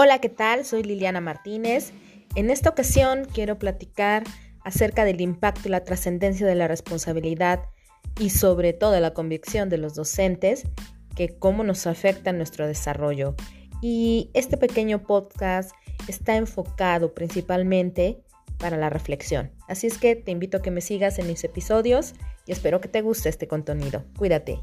Hola, ¿qué tal? Soy Liliana Martínez. En esta ocasión quiero platicar acerca del impacto y la trascendencia de la responsabilidad y sobre todo la convicción de los docentes, que cómo nos afecta nuestro desarrollo. Y este pequeño podcast está enfocado principalmente para la reflexión. Así es que te invito a que me sigas en mis episodios y espero que te guste este contenido. Cuídate.